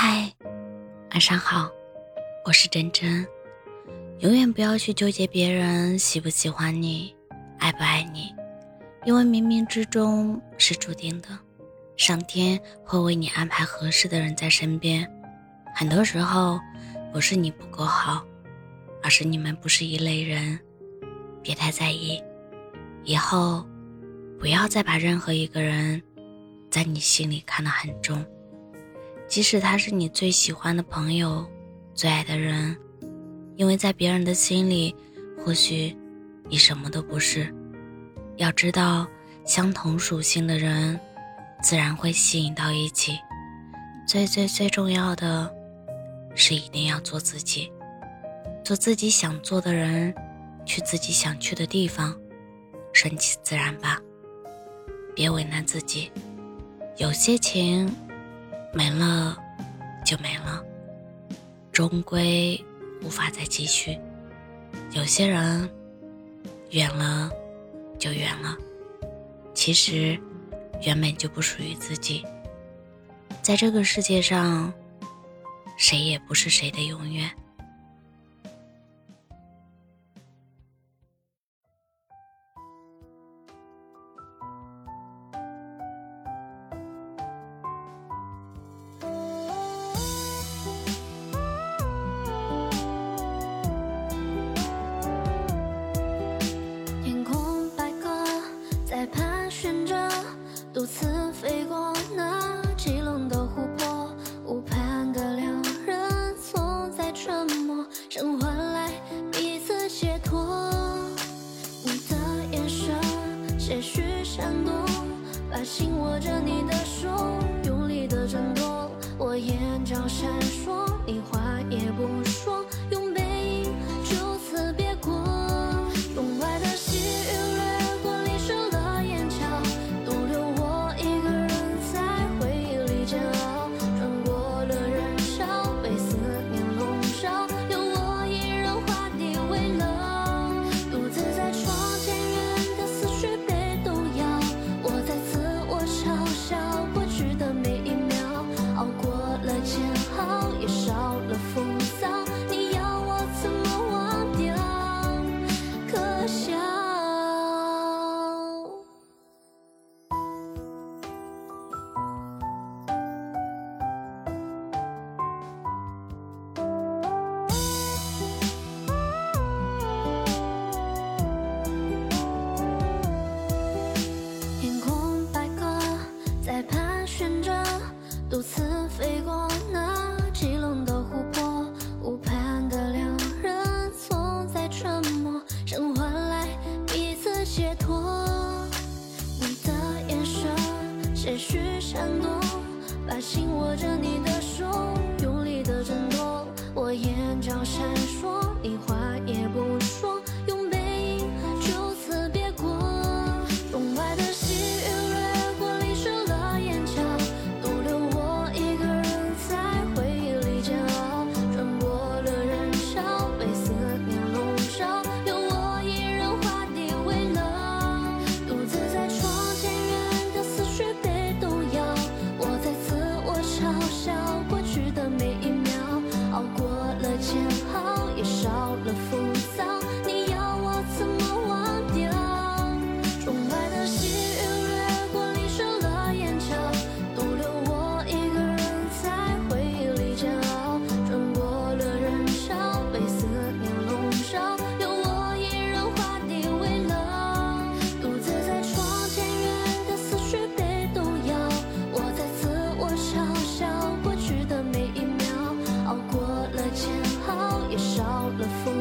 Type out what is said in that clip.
嗨，晚上好，我是真真。永远不要去纠结别人喜不喜欢你，爱不爱你，因为冥冥之中是注定的，上天会为你安排合适的人在身边。很多时候，不是你不够好，而是你们不是一类人。别太在意，以后不要再把任何一个人在你心里看得很重。即使他是你最喜欢的朋友、最爱的人，因为在别人的心里，或许你什么都不是。要知道，相同属性的人，自然会吸引到一起。最最最重要的是，一定要做自己，做自己想做的人，去自己想去的地方，顺其自然吧。别为难自己，有些情。没了，就没了，终归无法再继续。有些人远了就远了，其实原本就不属于自己。在这个世界上，谁也不是谁的永远。些许闪躲，把心握着你的手，用力的挣脱。我眼角闪烁，你话也不说。用把紧握着你的手用力的挣脱。我眼角闪烁，你话也不了风。